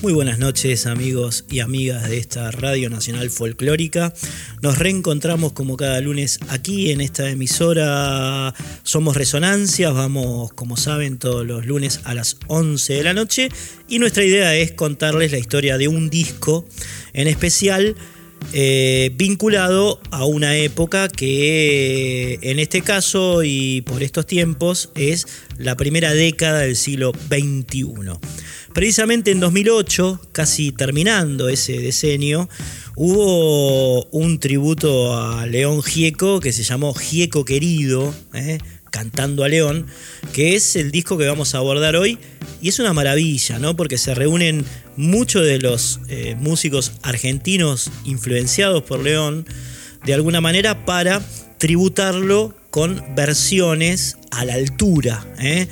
Muy buenas noches amigos y amigas de esta Radio Nacional Folclórica. Nos reencontramos como cada lunes aquí en esta emisora Somos Resonancias. Vamos, como saben, todos los lunes a las 11 de la noche. Y nuestra idea es contarles la historia de un disco en especial. Eh, vinculado a una época que en este caso y por estos tiempos es la primera década del siglo XXI. Precisamente en 2008, casi terminando ese decenio, hubo un tributo a León Gieco que se llamó Gieco Querido, ¿eh? Cantando a León, que es el disco que vamos a abordar hoy. Y es una maravilla, ¿no? Porque se reúnen muchos de los eh, músicos argentinos influenciados por León, de alguna manera, para tributarlo con versiones a la altura. ¿eh?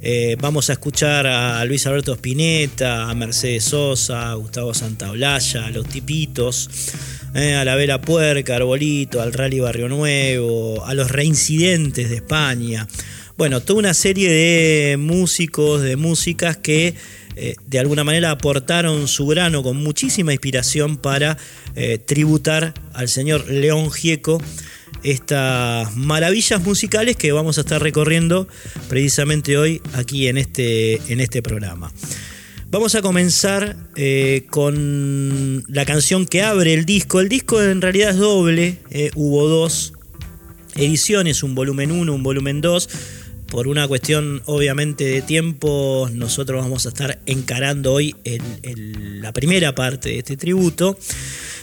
Eh, vamos a escuchar a Luis Alberto Spinetta, a Mercedes Sosa, a Gustavo Santaolalla, a Los Tipitos, eh, a la Vela Puerca, Arbolito, al Rally Barrio Nuevo, a los reincidentes de España. Bueno, toda una serie de músicos, de músicas que eh, de alguna manera aportaron su grano con muchísima inspiración para tributar al señor León Gieco estas maravillas musicales que vamos a estar recorriendo precisamente hoy aquí en este, en este programa. Vamos a comenzar eh, con la canción que abre el disco. El disco en realidad es doble, eh, hubo dos ediciones, un volumen 1, un volumen 2. Por una cuestión obviamente de tiempo, nosotros vamos a estar encarando hoy la primera parte de este tributo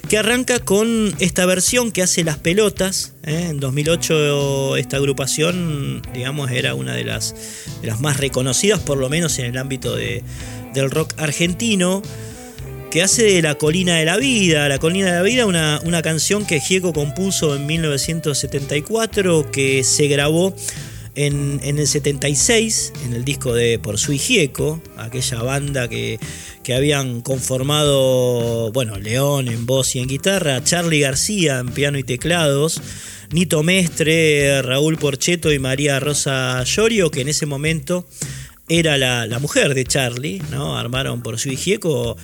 que arranca con esta versión que hace Las Pelotas. ¿eh? En 2008 esta agrupación, digamos, era una de las, las más reconocidas, por lo menos en el ámbito del rock argentino, que hace de La Colina de la Vida. La Colina de la Vida, una, una canción que Gieco compuso en 1974, que se grabó en, el 76, en el disco de Por Sui Gieco, aquella banda que, habían conformado, bueno, León en voz y en guitarra, Charlie García en piano y teclados, Nito Mestre, Raúl Porcheto y María Rosa Llorio, que en ese momento era la, la mujer de Charlie, ¿no? Armaron por Sui Gieco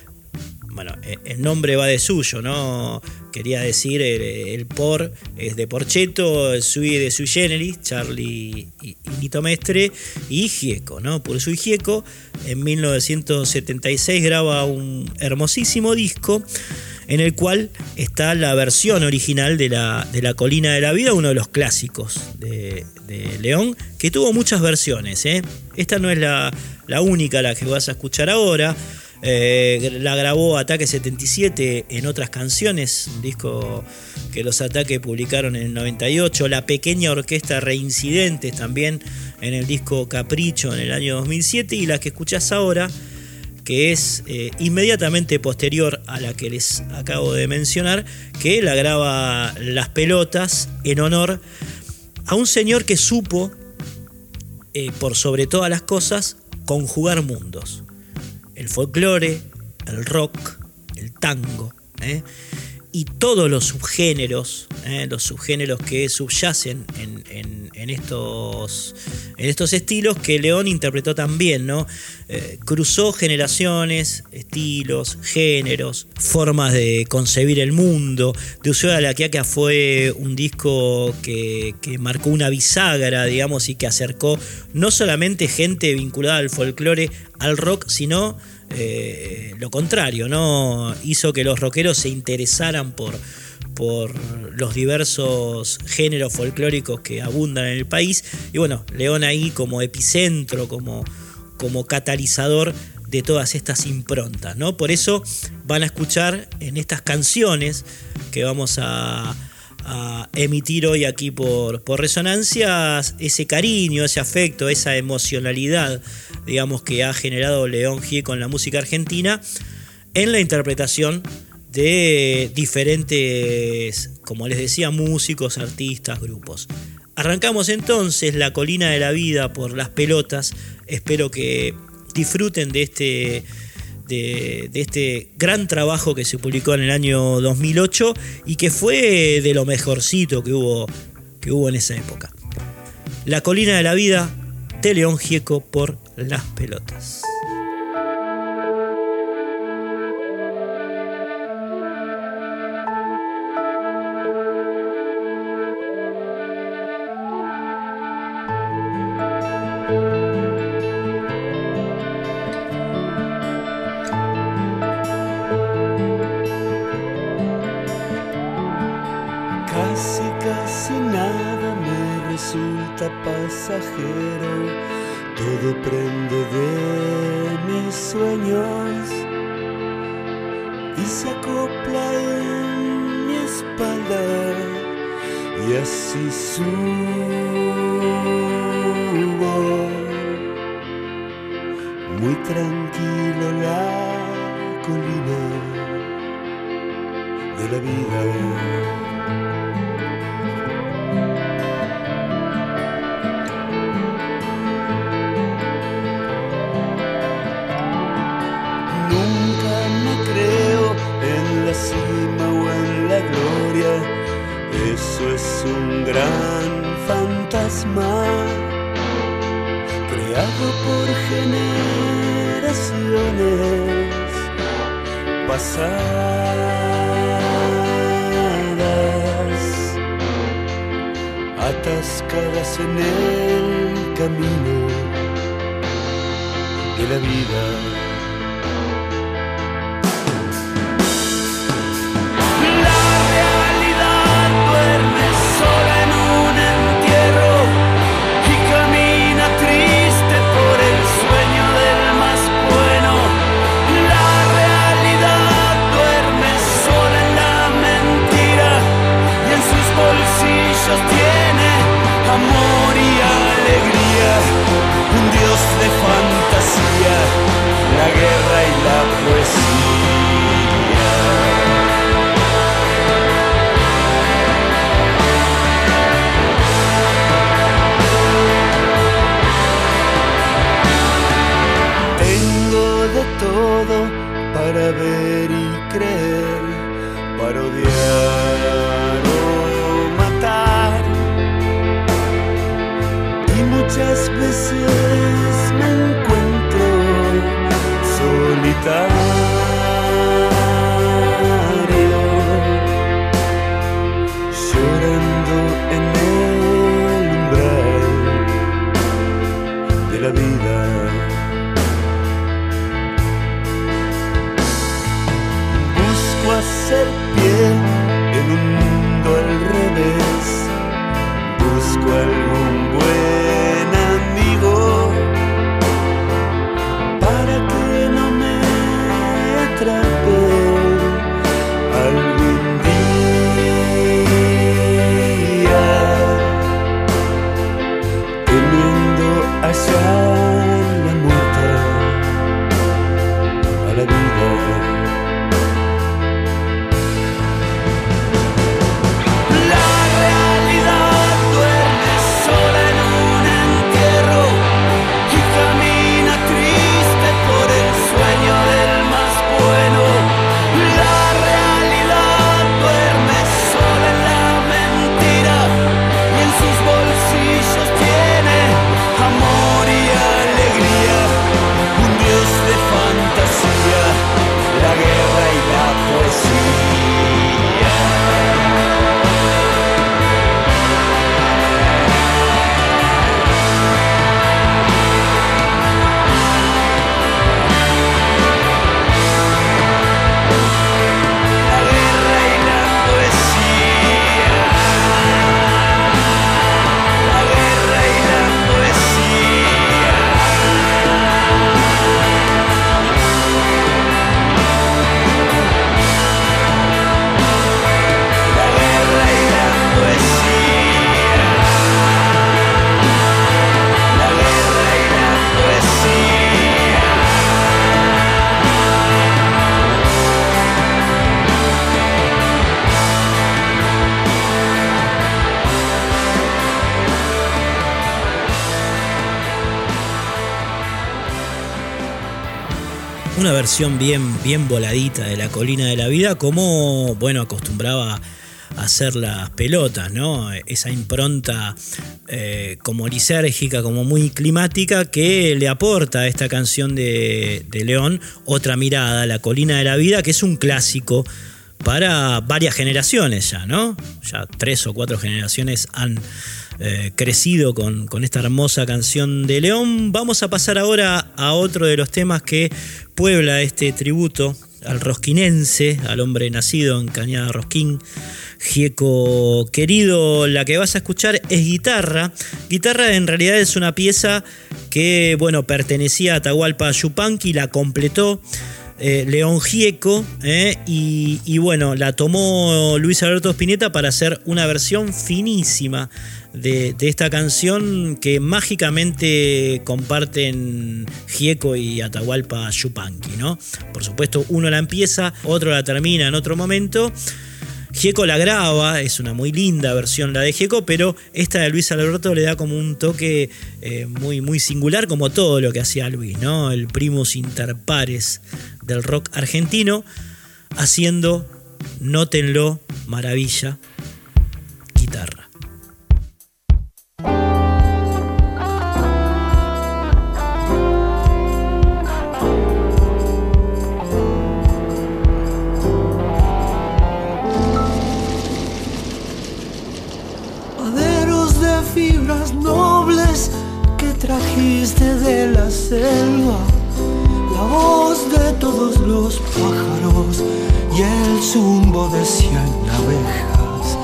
bueno, eh, el nombre va de suyo, ¿no? Quería decir, el, por es de Porcheto, el sui de sui generis, Charlie y, Nito Mestre, y Gieco, ¿no? Por sui Gieco, en 1976 graba un hermosísimo disco en el cual está la versión original de la, de la Colina de la Vida, uno de los clásicos de, León, que tuvo muchas versiones. ¿eh? Esta no es la, la única la que vas a escuchar ahora. Eh, la grabó Ataque 77 en otras canciones, un disco que los Ataques publicaron en el 98. La pequeña orquesta Reincidentes también en el disco Capricho en el año 2007. Y la que escuchás ahora, que es eh, inmediatamente posterior a la que les acabo de mencionar, que la graba Las Pelotas en honor a un señor que supo, eh, por sobre todas las cosas, conjugar mundos el folclore, el rock, el tango, ¿eh? y todos los subgéneros, ¿eh? los subgéneros que subyacen en, estos, en estos estilos que León interpretó también, ¿no? Eh, cruzó generaciones, estilos, géneros, formas de concebir el mundo. De Usura la Quiaca fue un disco que, que marcó una bisagra, digamos, y que acercó no solamente gente vinculada al folclore al rock, sino eh, lo contrario, ¿no? Hizo que los rockeros se interesaran por, por los diversos géneros folclóricos que abundan en el país. Y bueno, León ahí como epicentro, como, como catalizador de todas estas improntas, ¿no? Por eso van a escuchar en estas canciones que vamos a, a emitir hoy aquí por, por Resonancias ese cariño, ese afecto, esa emocionalidad, digamos, que ha generado León G con la música argentina en la interpretación de diferentes, como les decía, músicos, artistas, grupos. Arrancamos entonces La Colina de la Vida por las pelotas. Espero que disfruten de este, de, este gran trabajo que se publicó en el año 2008 y que fue de lo mejorcito que hubo, que hubo en esa época. La Colina de la Vida de León Gieco por las pelotas. Todo prende de mis sueños y se acopla en mi espalda. Y así subo. Muy tranquilo la colina de la vida. Es un gran fantasma creado por generaciones pasadas, atascadas en el camino de la vida. de fantasía, la guerra y la poesía. Tengo de todo para ver y creer, para odiar o matar y muchas versión bien, bien voladita de la colina de la vida, como bueno, acostumbraba a hacer las pelotas, ¿no? Esa impronta eh, como lisérgica, como muy climática, que le aporta a esta canción de, de León otra mirada, La colina de la vida, que es un clásico para varias generaciones ya, ¿no? Ya tres o cuatro generaciones han eh, crecido con, esta hermosa canción de León. Vamos a pasar ahora a otro de los temas que puebla este tributo al rosquinense, al hombre nacido en Cañada Rosquín. Gieco querido, la que vas a escuchar es guitarra. Guitarra en realidad es una pieza que, bueno, pertenecía a Atahualpa Yupanqui, la completó eh, León Gieco, eh, y, y, bueno, la tomó Luis Alberto Spinetta para hacer una versión finísima de, esta canción que mágicamente comparten Gieco y Atahualpa Yupanqui, ¿no? Por supuesto, uno la empieza, otro la termina en otro momento. Gieco la graba, es una muy linda versión la de Gieco, pero esta de Luis Alberto le da como un toque eh, muy, muy singular, como todo lo que hacía Luis, ¿no? El primus inter pares del rock argentino, haciendo, nótenlo, maravilla, guitarra. Fibras nobles que trajiste de la selva, la voz de todos los pájaros y el zumbo de cien abejas.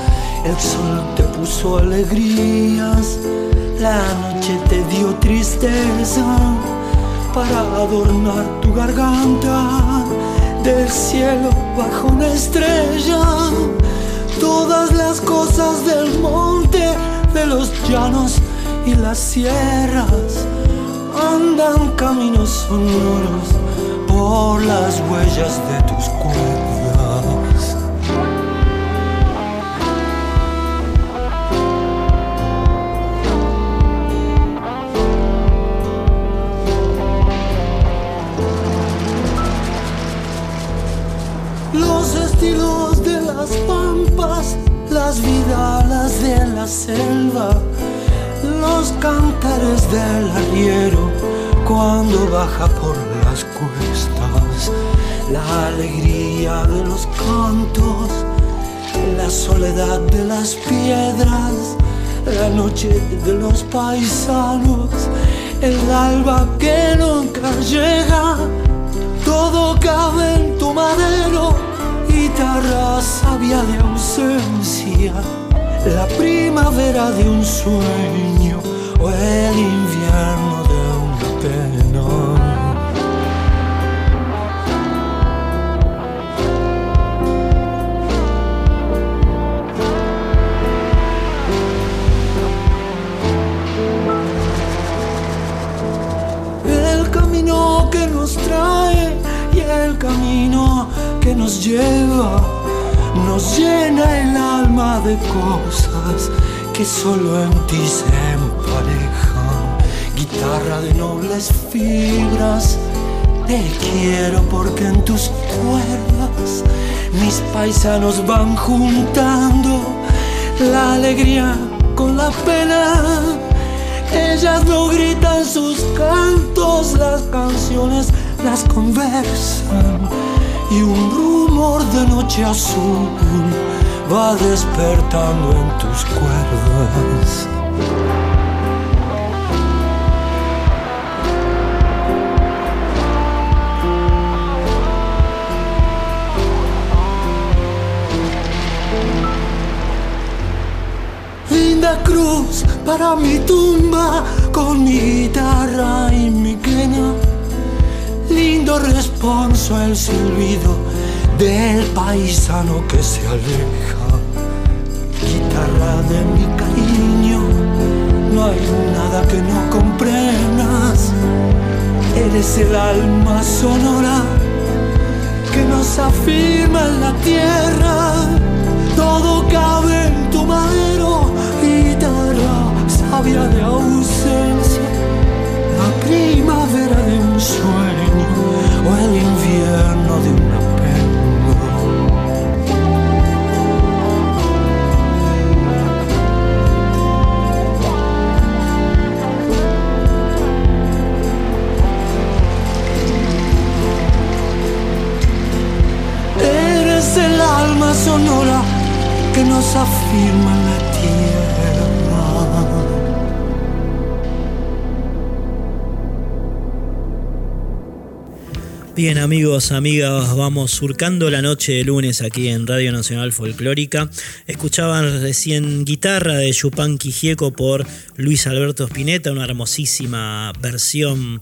El sol te puso alegrías, la noche te dio tristeza para adornar tu garganta. Del cielo bajo una estrella, todas las cosas del monte de los llanos y las sierras andan caminos sonoros por las huellas de tus cuerdas. Los estilos de las las vidalas de la selva, los cantares del arriero cuando baja por las cuestas, la alegría de los cantos, la soledad de las piedras, la noche de los paisanos, el alba que nunca llega, todo cabe en tu madero guitarra sabia de ausencia, la primavera de un sueño o el invierno de una pena. El camino que nos trae y el camino que nos lleva, nos llena el alma de cosas que solo en ti se emparejan. Guitarra de nobles fibras, te quiero porque en tus cuerdas mis paisanos van juntando la alegría con la pena. Ellas no gritan sus cantos, las canciones las conversan y un rumor de noche azul va despertando en tus cuerdas. Linda cruz para mi tumba con mi guitarra y mi quena lindo responso el silbido del paisano que se aleja. Guitarra de mi cariño, no hay nada que no comprendas. Eres el alma sonora que nos afirma en la tierra. Todo cabe en tu madero, guitarra sabia de ausencia, la primavera de un sueño el invierno de un Eres el alma sonora que nos afirma Bien amigos, amigas, vamos surcando la noche de lunes aquí en Radio Nacional Folclórica. Escuchaban recién guitarra de Yupanqui Gieco por Luis Alberto Spinetta, una hermosísima versión,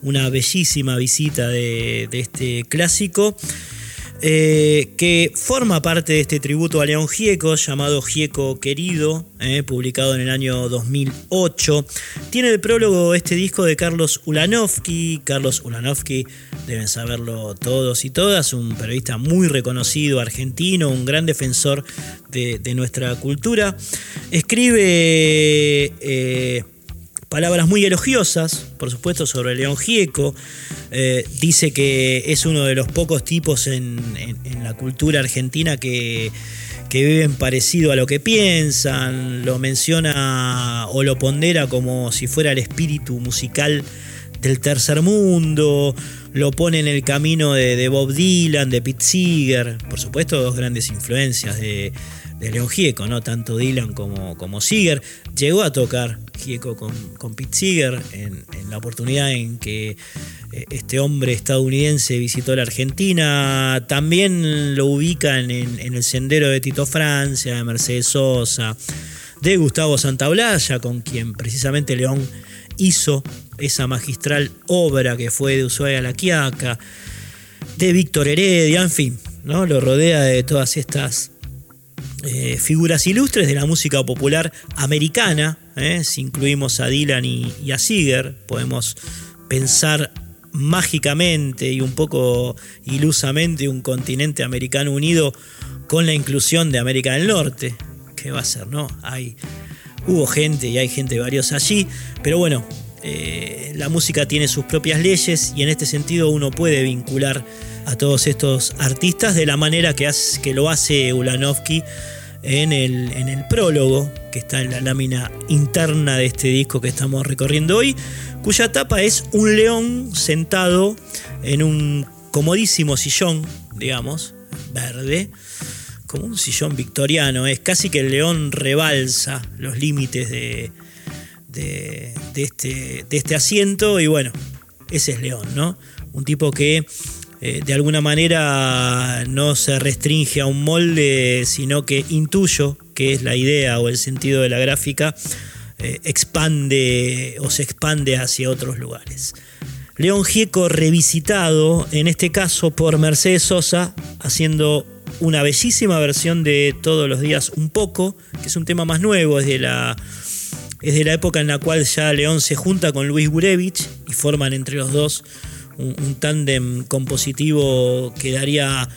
una bellísima visita de, de este clásico. Eh, que forma parte de este tributo a León Gieco llamado Gieco Querido, eh, publicado en el año 2008. Tiene el prólogo este disco de Carlos Ulanovsky. Carlos Ulanovsky, deben saberlo todos y todas, un periodista muy reconocido argentino, un gran defensor de, nuestra cultura. Escribe... Eh, palabras muy elogiosas, por supuesto, sobre León Gieco. Eh, dice que es uno de los pocos tipos en, la cultura argentina que, que, viven parecido a lo que piensan. Lo menciona o lo pondera como si fuera el espíritu musical del tercer mundo. Lo pone en el camino de, Bob Dylan, de Pete Seeger. Por supuesto, dos grandes influencias de, de León Gieco, ¿no? Tanto Dylan como, como Seeger. Llegó a tocar Gieco con, con Pete Seeger en, la oportunidad en que eh, este hombre estadounidense visitó la Argentina. También lo ubican en, el sendero de Tito Francia, de Mercedes Sosa, de Gustavo Santaolalla, con quien precisamente León hizo esa magistral obra que fue de Ushuaia a la Quiaca, de Víctor Heredia, en fin, ¿no? lo rodea de todas estas eh, figuras ilustres de la música popular americana. ¿eh? Si incluimos a Dylan y, a Seeger, podemos pensar mágicamente y un poco ilusamente un continente americano unido con la inclusión de América del Norte. ¿Qué va a ser, no? Hay, hubo gente y hay gente valiosa allí, pero bueno, eh, la música tiene sus propias leyes y en este sentido uno puede vincular a todos estos artistas de la manera que, lo hace Ulanovsky en el, en el prólogo que está en la lámina interna de este disco que estamos recorriendo hoy, cuya tapa es un león sentado en un comodísimo sillón, digamos, verde, como un sillón victoriano. Es casi que el león rebalsa los límites de, de, este, de este asiento y bueno, ese es León, ¿no? Un tipo que eh, de alguna manera no se restringe a un molde, sino que intuyo que es la idea o el sentido de la gráfica, eh, expande o se expande hacia otros lugares. León Gieco revisitado, en este caso por Mercedes Sosa, haciendo una bellísima versión de Todos los días un poco, que es un tema más nuevo, es de la, es de la época en la cual ya León se junta con Luis Gurevich y forman entre los dos un, tándem compositivo que daría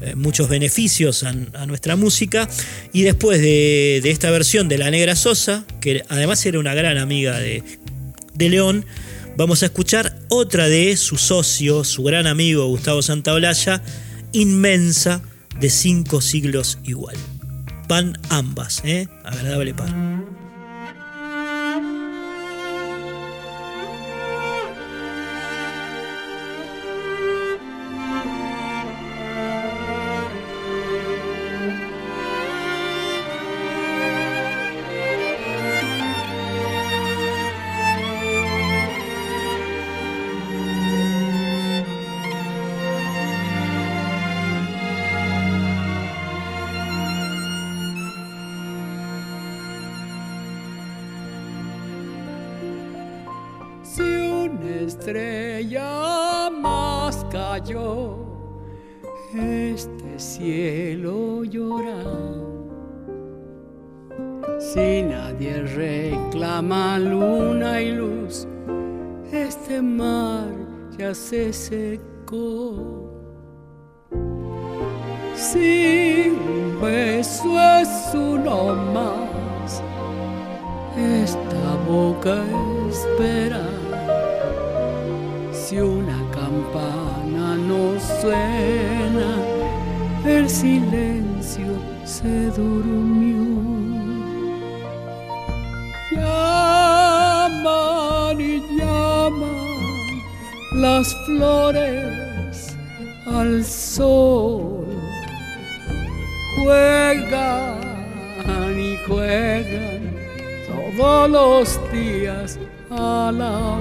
eh, muchos beneficios a, nuestra música. Y después de, esta versión de La Negra Sosa, que además era una gran amiga de, de León, vamos a escuchar otra de su socio, su gran amigo Gustavo Santaolalla, inmensa de cinco siglos igual. Pan ambas, ¿eh? agradable pan. Este cielo llora. Si nadie reclama luna y luz, este mar ya se secó. Si un beso es uno más, esta boca espera durmió. Llaman y llaman las flores al sol. juegan y juegan todos los días al amor.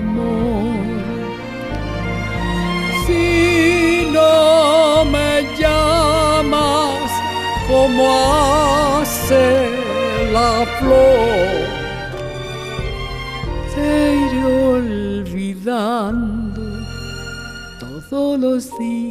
Hace la flor, te iré olvidando todos los días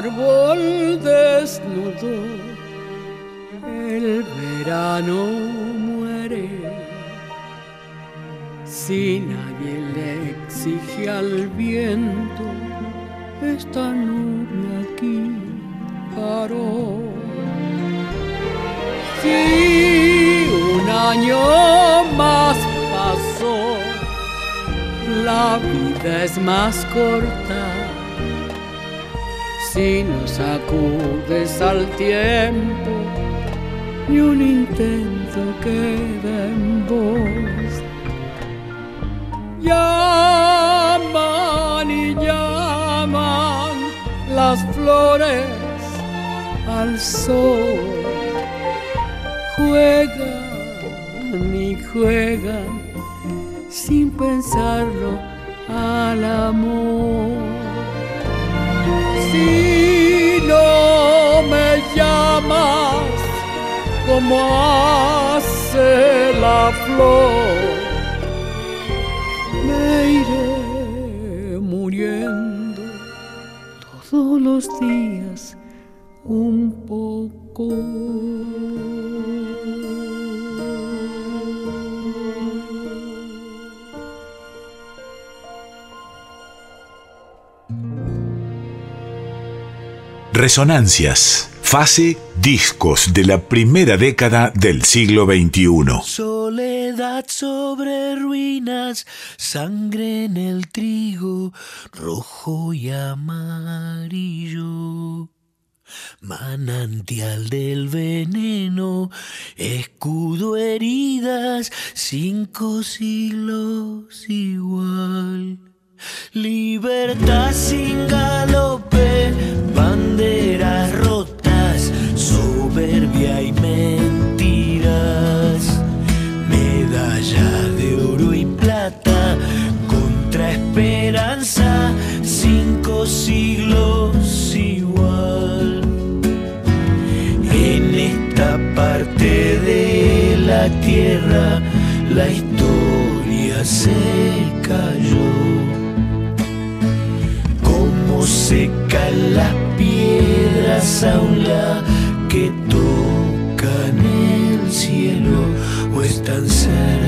árbol desnudo, el verano muere. Si nadie le exige al viento, esta nube aquí paró. Si un año más pasó, la vida es más corta si no sacudes al tiempo ni un intento queda en vos. Llaman y llaman las flores al sol. Juegan y juegan sin pensarlo al amor llamas como hace la flor, me iré muriendo todos los días un poco. Resonancias. Fase discos de la primera década del siglo XXI. Soledad sobre ruinas, sangre en el trigo, rojo y amarillo. Manantial del veneno, escudo heridas, cinco siglos igual. Libertad sin galope, banderas rotas, la historia se cayó. Como secan las piedras aún la que tocan el cielo o están cerca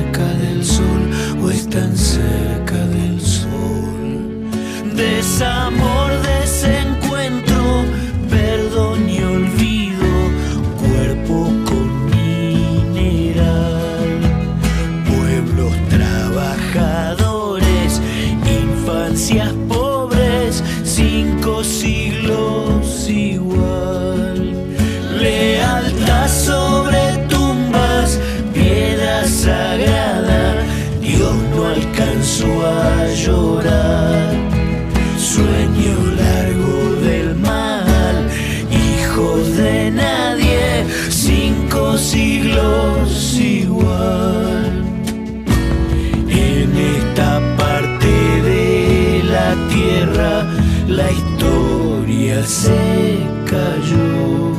se cayó.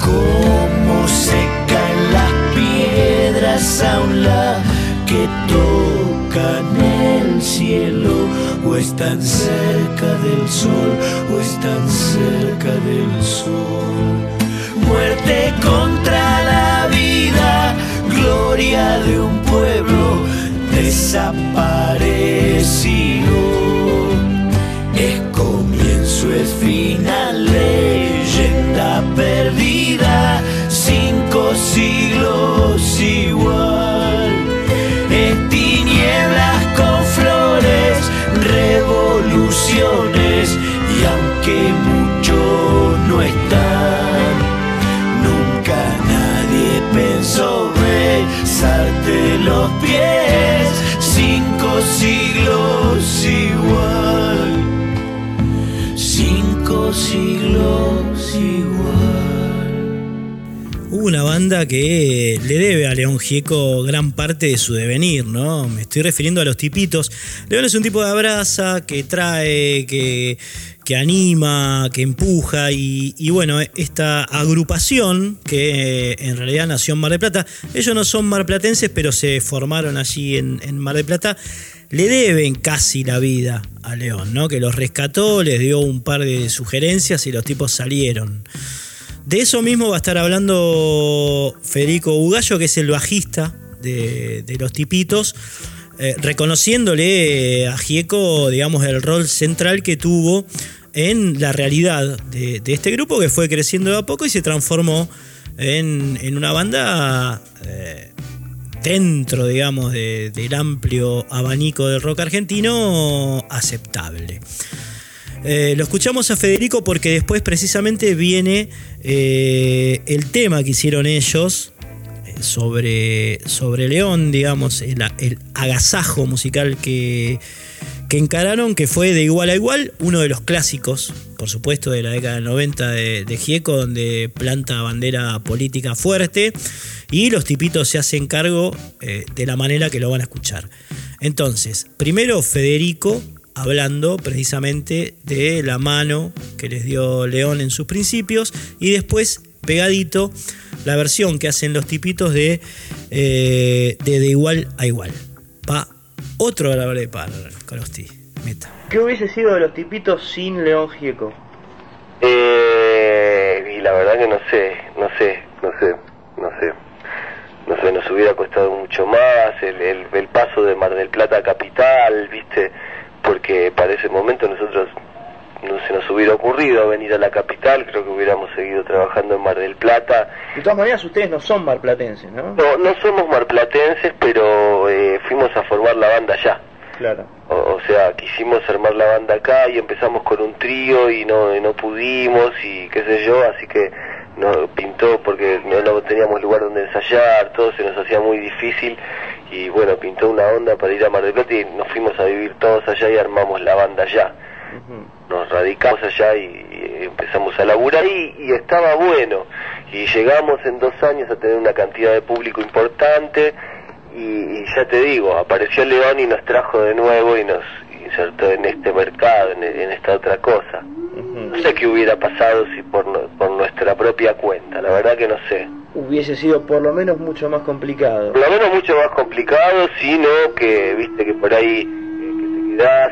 Como se caen las piedras aún la que tocan el cielo o están cerca del sol o están cerca del sol. Muerte contra la vida, gloria de un pueblo desaparecido. Es eso es final, leyenda perdida, cinco siglos igual. Es tinieblas con flores, revoluciones, y aunque mucho no están, nunca nadie pensó besarte los pies, cinco siglos igual cinco una banda que le debe a León Gieco gran parte de su devenir, ¿no? Me estoy refiriendo a los tipitos. León es un tipo de abraza que trae, que, que anima, que empuja y, y bueno, esta agrupación que eh, en realidad nació en Mar del Plata, ellos no son marplatenses pero se formaron allí en, en Mar del Plata, le deben casi la vida a León, ¿no? Que los rescató, les dio un par de sugerencias y los tipos salieron. De eso mismo va a estar hablando Federico Ugallo, que es el bajista de, los tipitos, eh, reconociéndole a Gieco, digamos, el rol central que tuvo en la realidad de, este grupo que fue creciendo de a poco y se transformó en, en una banda eh, dentro, digamos, de- del amplio abanico del rock argentino aceptable. Eh, lo escuchamos a Federico porque después precisamente viene eh, el tema que hicieron ellos eh, sobre, sobre León, digamos, el agasajo musical que, que encararon, que fue de igual a igual, uno de los clásicos, por supuesto, de la década del 90 de, Gieco, donde planta bandera política fuerte y los tipitos se hacen cargo eh, de la manera que lo van a escuchar. Entonces, primero Federico hablando precisamente de la mano que les dio León en sus principios y después pegadito la versión que hacen los tipitos de eh, de, de igual a igual. Otro grabador para Colosti. Meta. ¿Qué hubiese sido de los tipitos sin León Gieco? Eh, y la verdad que no sé, no sé, no sé, no sé. No sé, nos hubiera costado mucho más el, el, el paso de Mar del Plata a Capital, ¿viste? Porque para ese momento nosotros no se nos hubiera ocurrido venir a la capital, creo que hubiéramos seguido trabajando en Mar del Plata. De todas maneras, ustedes no son marplatenses, ¿no? No, no somos marplatenses, pero eh, fuimos a formar la banda allá. Claro. O, o sea, quisimos armar la banda acá y empezamos con un trío y no, y no pudimos y qué sé yo, así que no pintó porque no, no teníamos lugar donde ensayar, todo se nos hacía muy difícil y bueno, pintó una onda para ir a Mar del Plata y nos fuimos a vivir todos allá y armamos la banda allá. Nos radicamos allá y, y empezamos a laburar y, y estaba bueno. Y llegamos en dos años a tener una cantidad de público importante y, y ya te digo, apareció León y nos trajo de nuevo y nos insertó en este mercado, en, en esta otra cosa. No sé qué hubiera pasado si por, por nuestra propia cuenta, la verdad que no sé. Hubiese sido por lo menos mucho más complicado. Por lo menos mucho más complicado, sino que, viste, que por ahí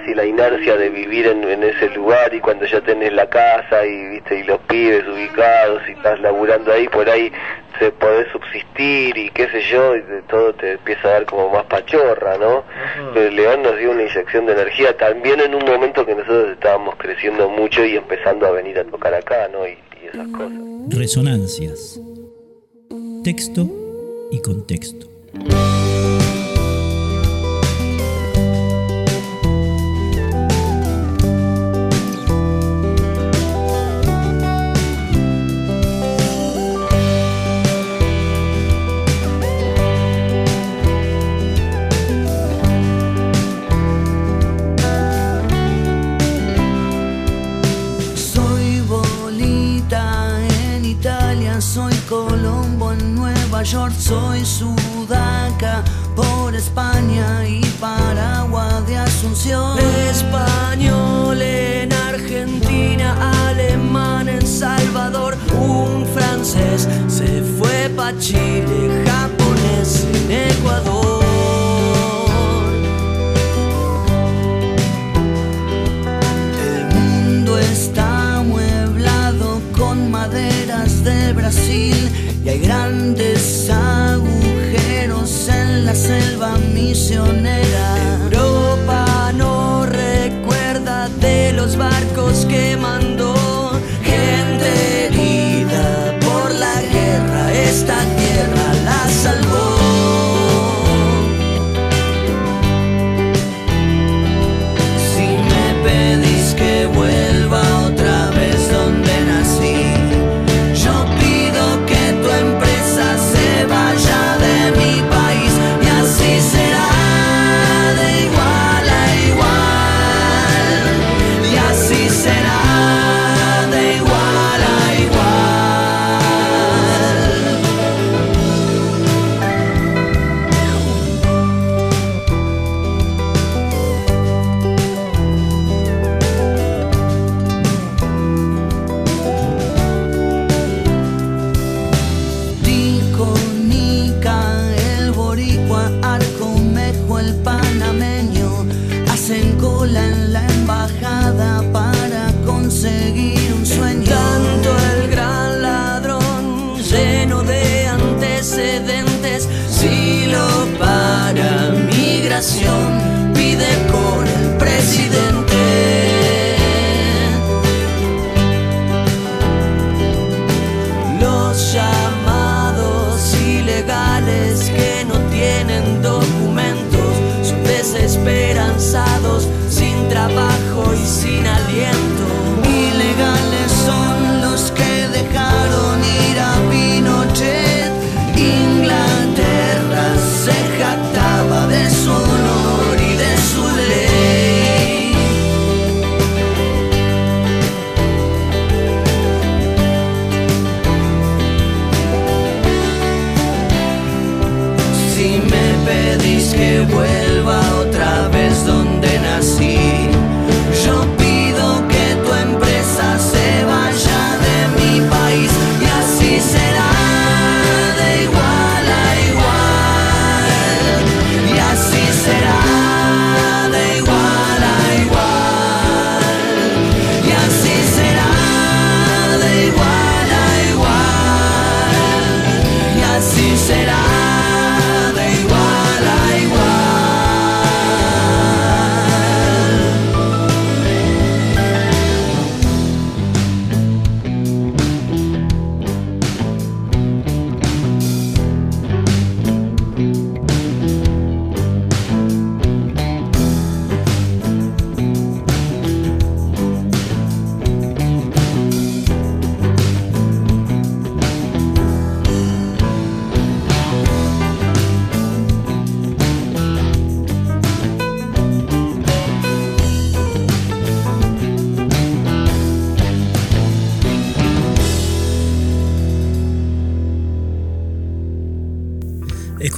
y la inercia de vivir en, en ese lugar y cuando ya tenés la casa y, viste, y los pibes ubicados y estás laburando ahí, por ahí se podés subsistir y qué sé yo, y de todo te empieza a dar como más pachorra, ¿no? Pero León nos dio una inyección de energía también en un momento que nosotros estábamos creciendo mucho y empezando a venir a tocar acá, ¿no? Y, y esas cosas. Resonancias. Texto y contexto. Soy Sudaca por España y Paraguay de Asunción. Español en Argentina, alemán en Salvador, un francés se fue pa' Chile, grandes agujeros en la selva misionera. Europa no recuerda de los barcos que mandó gente herida por la guerra. Esta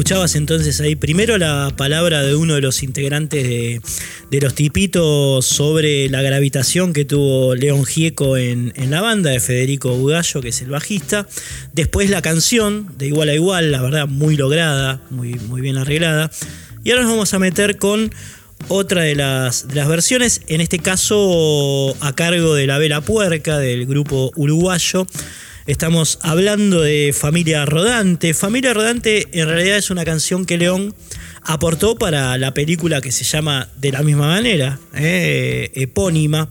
Escuchabas entonces ahí primero la palabra de uno de los integrantes de, de los tipitos sobre la gravitación que tuvo León Gieco en, en la banda de Federico Bugallo, que es el bajista. Después la canción de igual a igual, la verdad muy lograda, muy, muy bien arreglada. Y ahora nos vamos a meter con otra de las, de las versiones, en este caso a cargo de la Vela Puerca del grupo uruguayo. Estamos hablando de Familia Rodante. Familia Rodante en realidad es una canción que León aportó para la película que se llama de la misma manera, eh, epónima.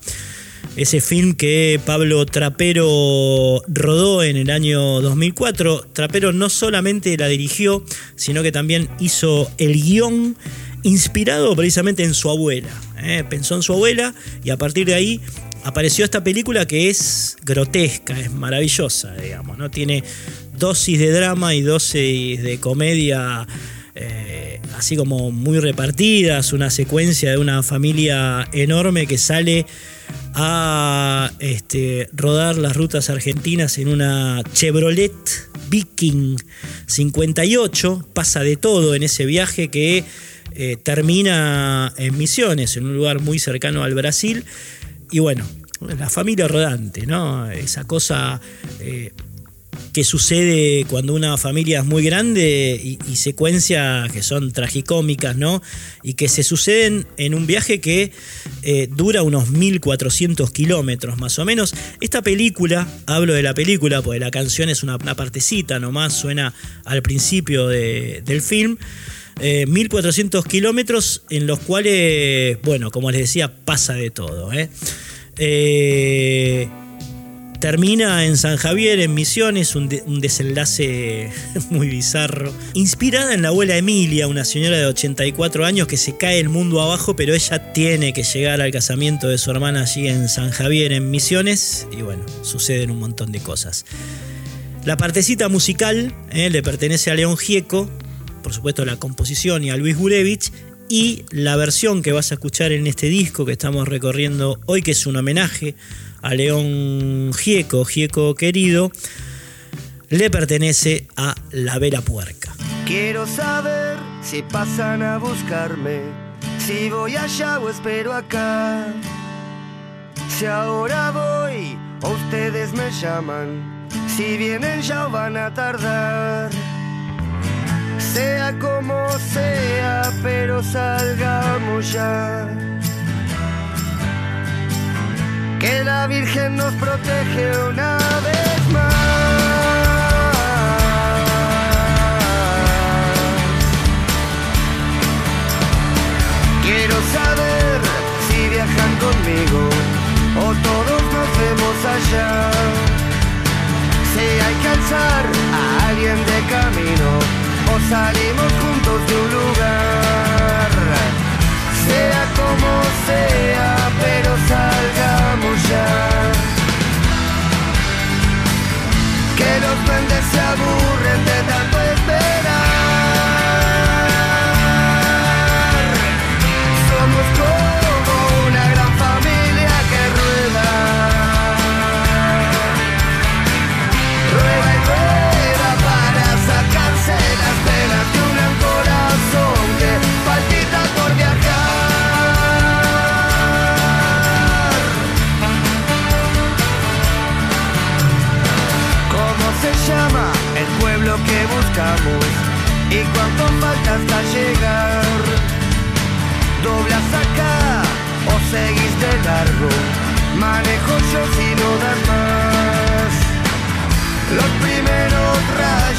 Ese film que Pablo Trapero rodó en el año 2004. Trapero no solamente la dirigió, sino que también hizo el guion inspirado precisamente en su abuela. eh. Pensó en su abuela y a partir de ahí apareció esta película que es grotesca, es maravillosa, digamos, ¿no? Tiene dosis de drama y dosis de comedia eh, así como muy repartidas, una secuencia de una familia enorme que sale a este, rodar las rutas argentinas en una Chevrolet Viking 58, pasa de todo en ese viaje que eh, termina en Misiones, en un lugar muy cercano al Brasil, y bueno, la familia rodante, ¿no? Esa cosa eh, que sucede cuando una familia es muy grande y, secuencias que son tragicómicas, ¿no? Y que se suceden en un viaje que eh, dura unos 1400 kilómetros más o menos. Esta película, hablo de la película porque la canción es una, una partecita nomás, suena al principio de- del film. Eh, 1400 kilómetros en los cuales, bueno, como les decía, pasa de todo. ¿eh? Eh, termina en San Javier, en Misiones, un desenlace muy bizarro. Inspirada en la abuela Emilia, una señora de 84 años que se cae el mundo abajo, pero ella tiene que llegar al casamiento de su hermana allí en San Javier, en Misiones, y bueno, suceden un montón de cosas. La partecita musical eh, le pertenece a León Gieco, por supuesto la composición y a Luis Gurevich, y la versión que vas a escuchar en este disco que estamos recorriendo hoy, que es un homenaje a León Gieco, Gieco querido, le pertenece a La Vera Puerca. Quiero saber si pasan a buscarme, si voy allá o espero acá. Si ahora voy o ustedes me llaman, si vienen ya o van a tardar. Sea como sea, pero salgamos ya. Que la Virgen nos protege una vez más. Quiero saber si viajan conmigo o todos nos vemos allá. Si hay que alzar a alguien de camino salimos juntos de un lugar.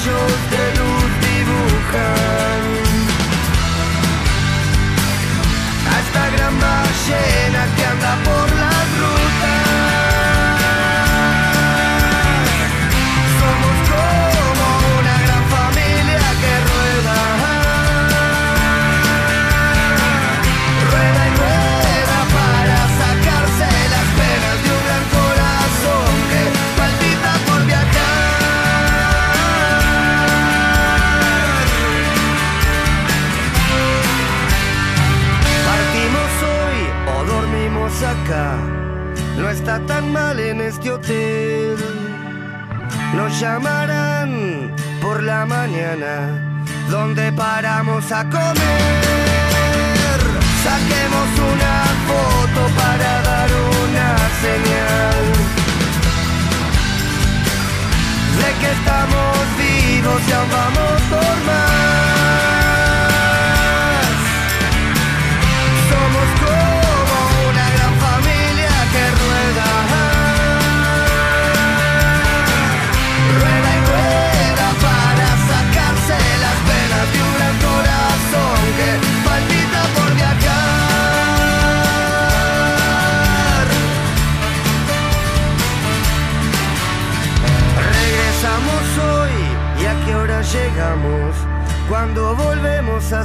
chose Nos llamarán por la mañana, donde paramos a comer. Saquemos una foto para dar una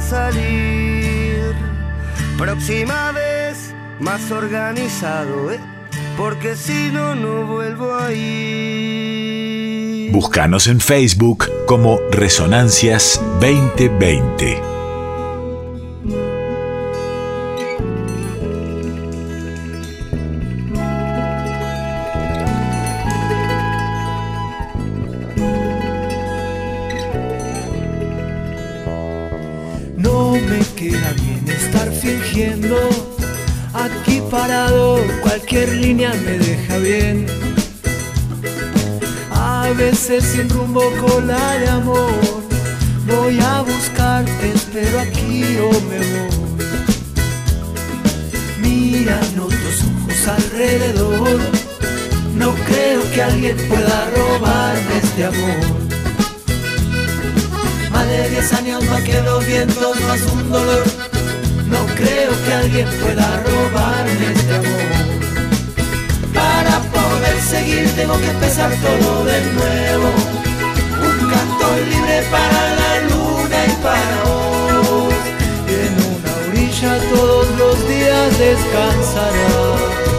salir. Próxima vez más organizado, ¿eh? porque si no, no vuelvo a ir. Búscanos en Facebook como Resonancias 2020. pueda robarme este amor. Para poder seguir tengo que empezar todo de nuevo. Un canto libre para la luna y para vos. En una orilla todos los días descansarás.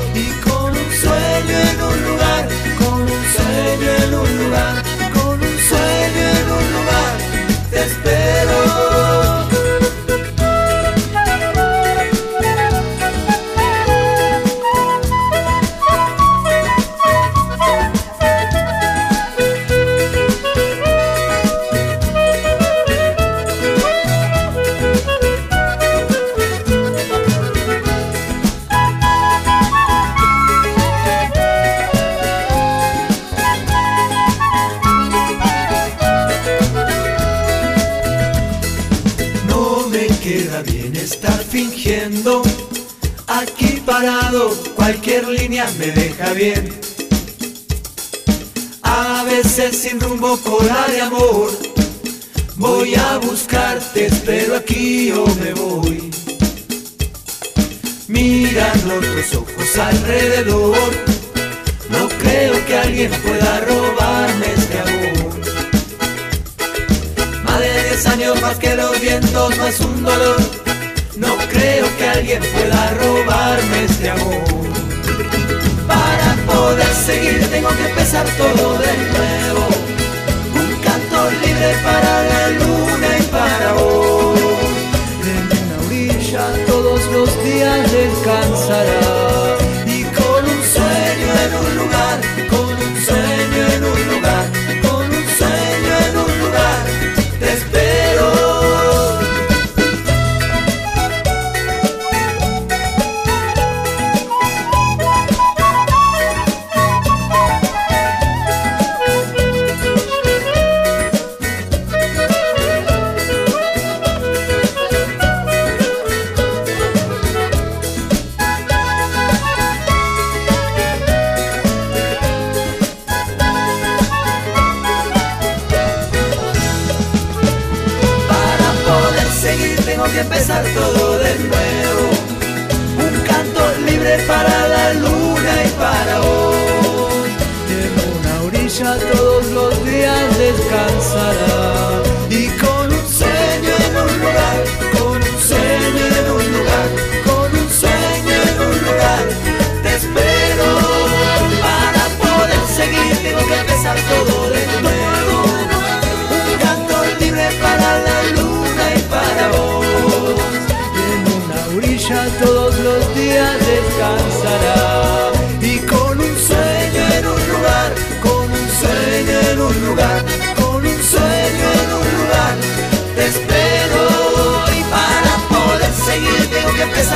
voy a empezar todo.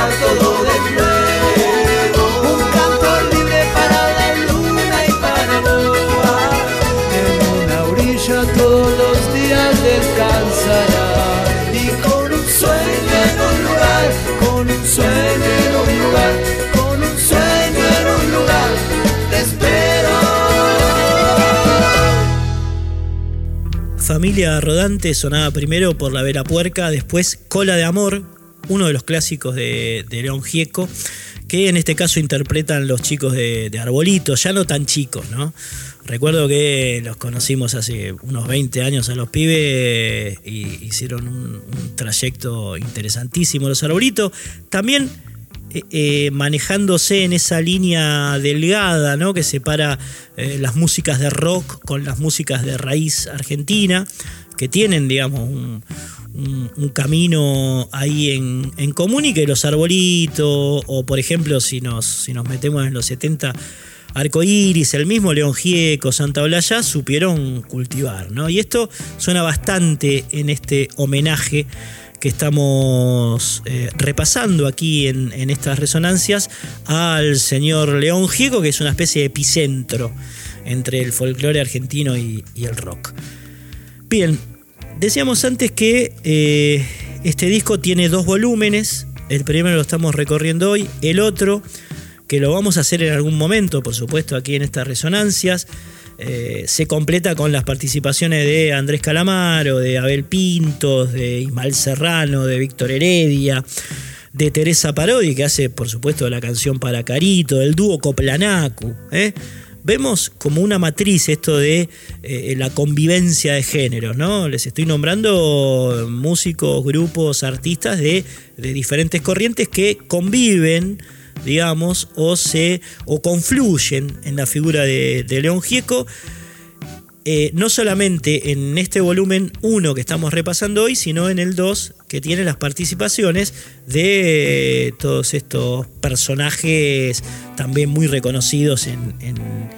empezar todo de nuevo. Un cantor libre para la luna y para Boa. En una orilla todos los días descansará. Y con un sueño en un lugar, con un sueño en un lugar, con un sueño en un lugar, te espero. Familia Rodante sonaba primero por la Vera Puerca, después Cola de Amor uno de los clásicos de, de León Gieco, que en este caso interpretan los chicos de, de Arbolito, ya no tan chicos, ¿no? Recuerdo que los conocimos hace unos 20 años a los pibes y hicieron un, un trayecto interesantísimo los Arbolitos. También eh, eh, manejándose en esa línea delgada ¿no? que separa eh, las músicas de rock con las músicas de raíz argentina, que tienen, digamos, un, un- camino ahí en, en común y que los arbolitos, o por ejemplo, si nos, si nos metemos en los 70, Arcoiris, el mismo León Gieco, Santa Olaya, supieron cultivar, ¿no? Y esto suena bastante en este homenaje que estamos eh, repasando aquí en, en estas resonancias al señor León Gieco, que es una especie de epicentro entre el folclore argentino y el rock. Bien, decíamos antes que eh, este disco tiene dos volúmenes. El primero lo estamos recorriendo hoy, el otro, que lo vamos a hacer en algún momento, por supuesto, aquí en estas resonancias. eh, se completa con las participaciones de Andrés Calamaro, de Abel Pintos, de Ismael Serrano, de Víctor Heredia, de Teresa Parodi, que hace, por supuesto, la canción para Carito, del dúo Coplanacu. ¿eh? Vemos como una matriz esto de eh, la convivencia de géneros, ¿no? Les estoy nombrando músicos, grupos, artistas de, de diferentes corrientes que conviven digamos, o se o confluyen en la figura de, de León Gieco, eh, no solamente en este volumen 1 que estamos repasando hoy, sino en el 2 que tiene las participaciones de eh, todos estos personajes también muy reconocidos en, en-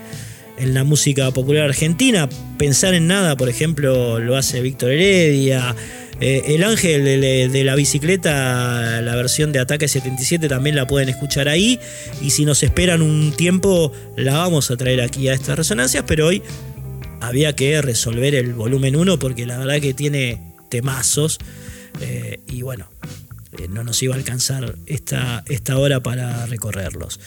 la música popular argentina. Pensar en nada, por ejemplo, lo hace Víctor Heredia. Eh, el Ángel de, de la bicicleta, la versión de Ataque 77 también la pueden escuchar ahí. Y si nos esperan un tiempo, la vamos a traer aquí a estas resonancias. Pero hoy había que resolver el volumen 1 porque la verdad que tiene temazos. eh, y bueno, eh, no nos iba a alcanzar esta, esta hora para recorrerlos.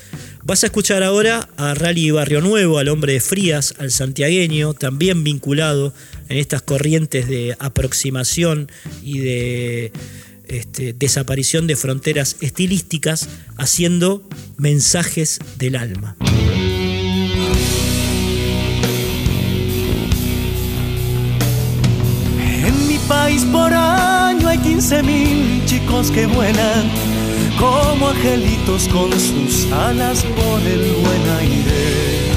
Vas a escuchar ahora a Rally Barrio Nuevo, al hombre de Frías, al santiagueño, también vinculado en estas corrientes de aproximación y de este, desaparición de fronteras estilísticas, haciendo mensajes del alma. 15 mil chicos que vuelan como angelitos con sus alas por el buen aire.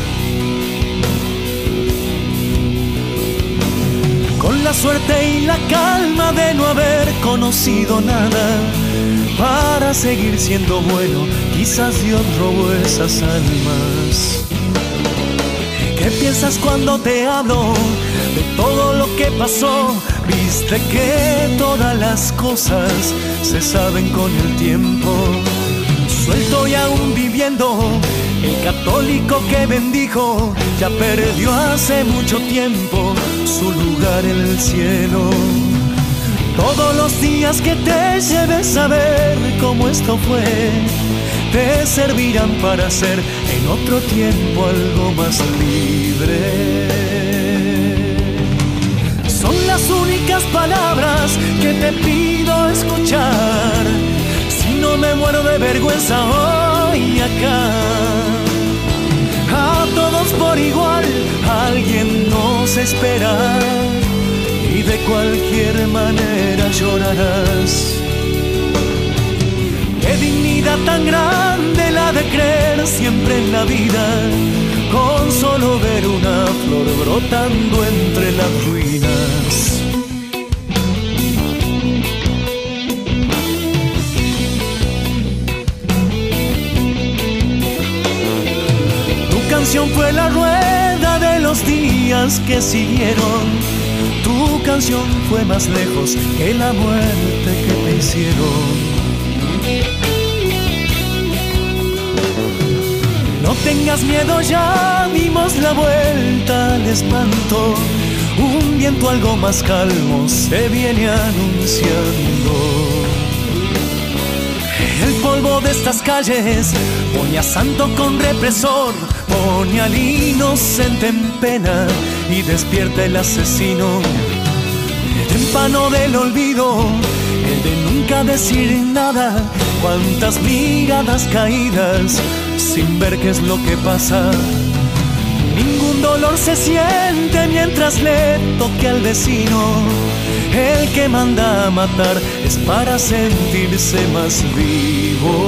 Con la suerte y la calma de no haber conocido nada, para seguir siendo bueno, quizás Dios robó esas almas. ¿Qué piensas cuando te hablo de todo lo que pasó? Viste que todas las cosas se saben con el tiempo. Suelto y aún viviendo, el católico que bendijo ya perdió hace mucho tiempo su lugar en el cielo. Todos los días que te lleves a ver cómo esto fue, te servirán para ser en otro tiempo algo más libre. Las únicas palabras que te pido escuchar. Si no me muero de vergüenza hoy acá. A todos por igual, alguien nos espera y de cualquier manera llorarás. Qué dignidad tan grande la de creer siempre en la vida, con solo ver una flor brotando entre las ruinas. Tu canción fue la rueda de los días que siguieron. Tu canción fue más lejos que la muerte que te hicieron. No tengas miedo, ya dimos la vuelta al espanto. Un viento algo más calmo se viene anunciando. de estas calles, pone santo con represor, pone al inocente en pena y despierta el asesino. El tempano del olvido, el de nunca decir nada, cuántas miradas caídas sin ver qué es lo que pasa. Ningún dolor se siente mientras le toque al vecino. El que manda a matar es para sentirse más vivo.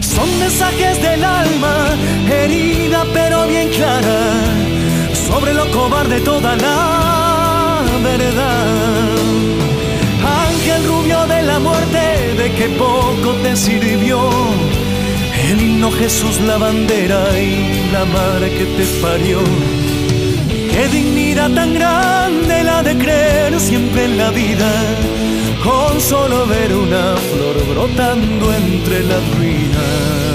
Son mensajes del alma, herida pero bien clara, sobre lo cobarde toda la verdad. Que poco te sirvió. El himno Jesús, la bandera y la madre que te parió. Qué dignidad tan grande la de creer siempre en la vida, con solo ver una flor brotando entre las ruinas.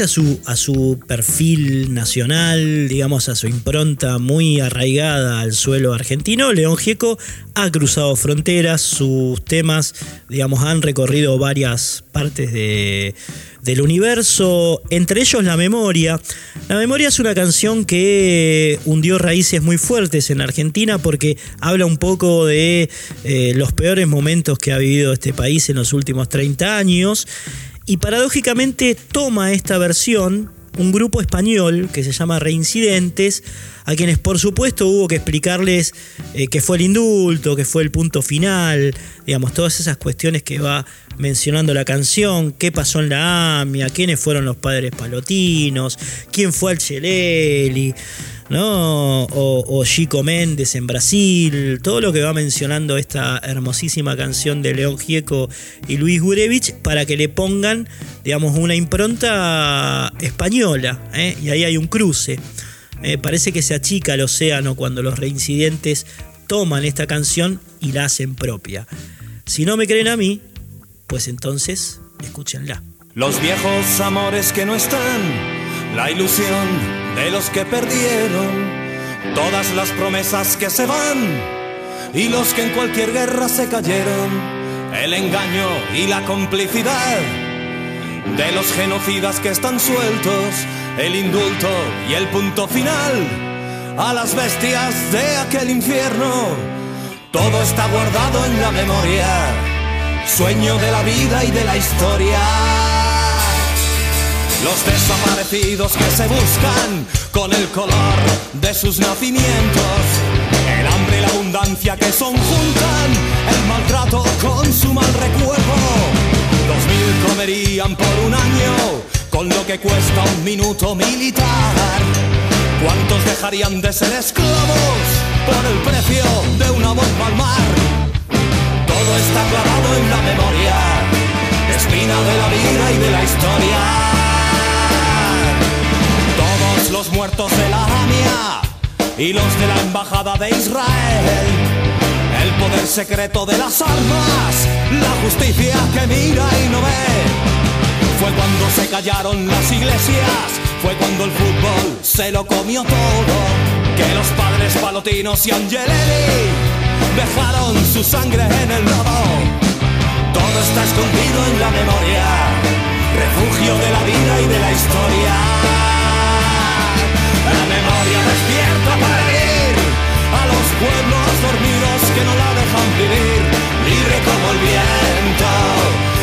A su, a su perfil nacional, digamos, a su impronta muy arraigada al suelo argentino, León Gieco ha cruzado fronteras, sus temas, digamos, han recorrido varias partes de, del universo, entre ellos La Memoria. La Memoria es una canción que hundió raíces muy fuertes en Argentina porque habla un poco de eh, los peores momentos que ha vivido este país en los últimos 30 años y paradójicamente toma esta versión un grupo español que se llama Reincidentes, a quienes por supuesto hubo que explicarles eh, qué fue el indulto, qué fue el punto final, digamos, todas esas cuestiones que va mencionando la canción, qué pasó en la AMIA, quiénes fueron los padres palotinos, quién fue al Cheleli. ¿no? O, Chico Méndez en Brasil, todo lo que va mencionando esta hermosísima canción de León Gieco y Luis Gurevich para que le pongan, digamos, una impronta española, ¿eh? y ahí hay un cruce. Eh, parece que se achica el océano cuando los reincidentes toman esta canción y la hacen propia. Si no me creen a mí, pues entonces escúchenla. Los viejos amores que no están, la ilusión de los que perdieron todas las promesas que se van y los que en cualquier guerra se cayeron, el engaño y la complicidad de los genocidas que están sueltos, el indulto y el punto final a las bestias de aquel infierno. Todo está guardado en la memoria, sueño de la vida y de la historia. Los desaparecidos que se buscan con el color de sus nacimientos. El hambre y la abundancia que son juntan el maltrato con su mal recuerdo. Dos mil comerían por un año lo que cuesta un minuto militar. ¿Cuántos dejarían de ser esclavos por el precio de una bomba al mar? Todo está clavado en la memoria, espina de la vida y de la historia los muertos de la AMIA y los de la Embajada de Israel. El poder secreto de las armas, la justicia que mira y no ve. Fue cuando se callaron las iglesias, fue cuando el fútbol se lo comió todo. Que los padres palotinos y Angelelli dejaron su sangre en el lodo. Todo está escondido en la memoria, refugio de la vida y de la historia. La memoria despierta para herir a los pueblos dormidos que no la dejan vivir, libre como el viento.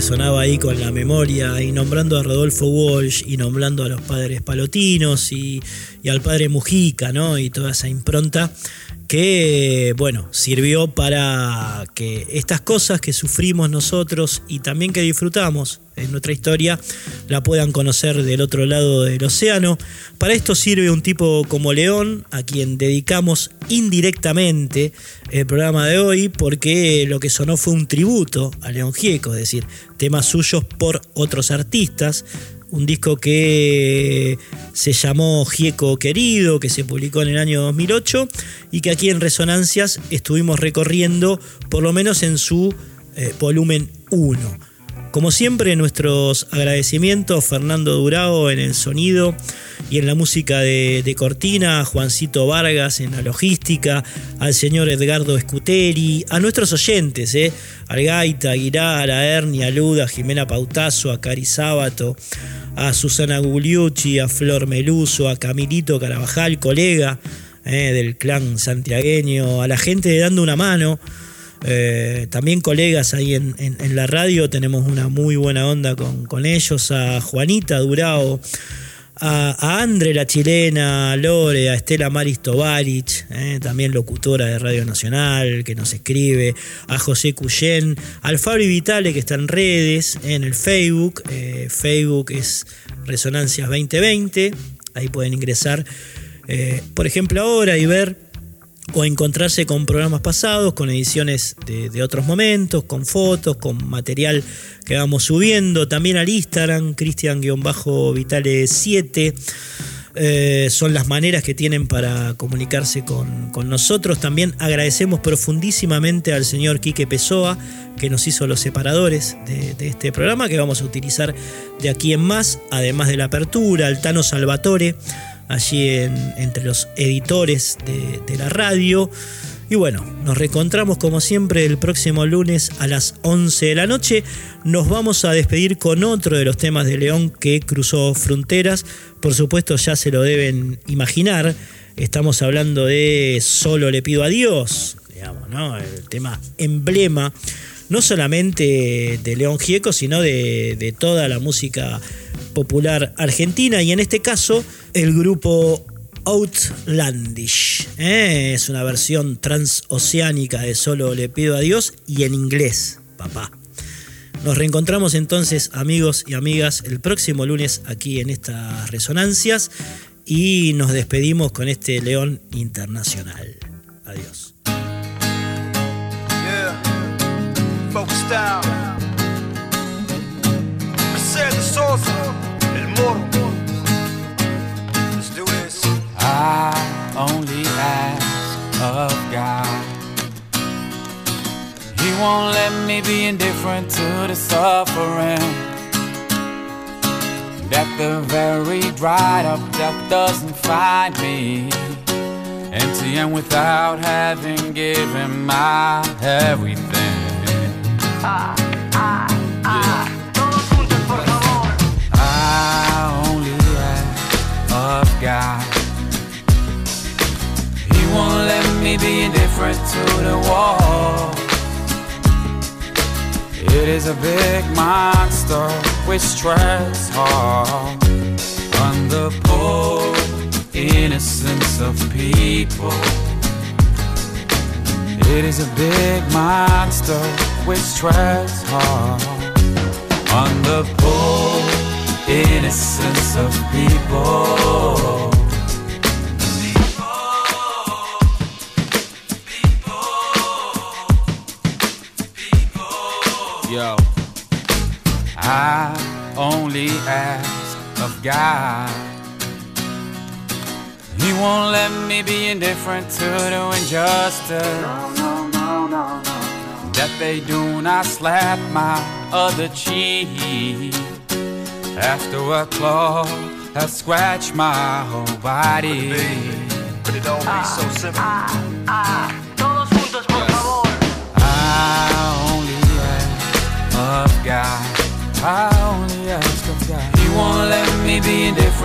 Sonaba ahí con la memoria y nombrando a Rodolfo Walsh y nombrando a los padres palotinos y, al padre Mujica, ¿no? Y toda esa impronta que, bueno, sirvió para que estas cosas que sufrimos nosotros y también que disfrutamos en nuestra historia la puedan conocer del otro lado del océano. Para esto sirve un tipo como León, a quien dedicamos indirectamente el programa de hoy, porque lo que sonó fue un tributo a León Gieco, es decir, temas suyos por otros artistas, un disco que se llamó Gieco Querido, que se publicó en el año 2008 y que aquí en Resonancias estuvimos recorriendo por lo menos en su eh, volumen 1. Como siempre, nuestros agradecimientos Fernando Durao en el sonido y en la música de, Cortina, Juancito Vargas en la logística, al señor Edgardo Scuteri, a nuestros oyentes, eh, al Gaita, Aguilar, a Ernie, a Luda, a Jimena Pautazo, a Cari Sábato, a Susana Gugliucci, a Flor Meluso, a Camilito Carabajal, colega eh, del clan santiagueño, a la gente de Dando una Mano, eh, también colegas ahí en, la radio, tenemos una muy buena onda con, ellos, a Juanita Durao, a, Andre la chilena, a Lore, a Estela Maris Tovarich, eh, también locutora de Radio Nacional, que nos escribe, a José Cuyén, al Fabri Vitale que está en redes, en el Facebook, eh, Facebook es Resonancias 2020, ahí pueden ingresar, por ejemplo, ahora y ver o encontrarse con programas pasados, con ediciones de, otros momentos, con fotos, con material que vamos subiendo. También al Instagram, Cristian-Vitale7. Eh, son las maneras que tienen para comunicarse con, nosotros. También agradecemos profundísimamente al señor Quique Pessoa, que nos hizo los separadores de, este programa, que vamos a utilizar de aquí en más, además de la apertura, al Tano Salvatore allí entre los editores de, la radio. Y bueno, nos reencontramos como siempre el próximo lunes a las 11 de la noche. Nos vamos a despedir con otro de los temas de León que cruzó fronteras. Por supuesto ya se lo deben imaginar. Estamos hablando de Solo le pido a Dios, digamos, ¿no? El tema emblema, no solamente de León Gieco, sino de, de toda la música popular argentina. Y en este caso el grupo Outlandish. ¿eh? Es una versión transoceánica de Solo le pido a Dios y en inglés, papá. Nos reencontramos entonces, amigos y amigas, el próximo lunes aquí en estas resonancias y nos despedimos con este León Internacional. Adiós. I only ask of God. He won't let me be indifferent to the suffering. That the very dried up death doesn't find me empty and without having given my everything. Ah, God won't let me be indifferent to the wall. It is a big monster which treads hard on the poor innocence of people. It is a big monster which treads hard on the poor innocence of people. Yo, I only ask of God. He won't let me be indifferent to the injustice no, no, no, that they do not slap my other cheek after a claw has scratched my whole body. But it, but it don't be so ah, simple. I, I,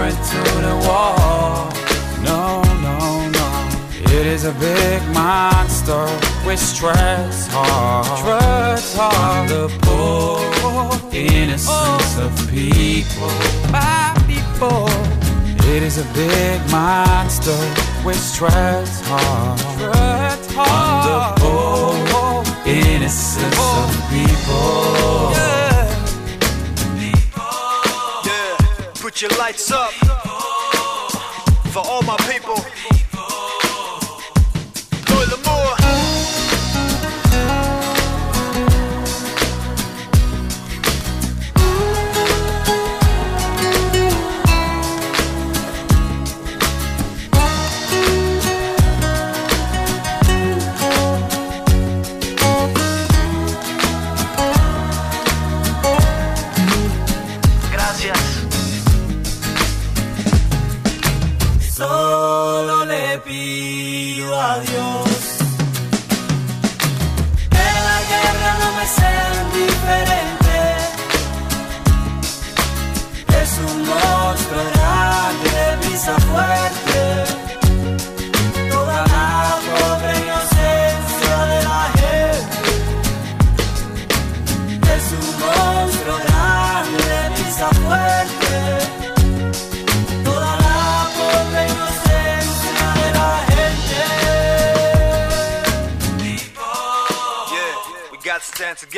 be to the war. No, no, no. It is a big monster with stress hard. Stress hard. The poor innocence of people. My people. It is a big monster with stress hard. Stress hard. The poor innocence of people. Yeah, your lights up for all my people.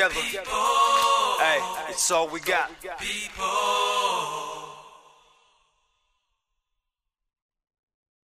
Together. Hey, it's all we got.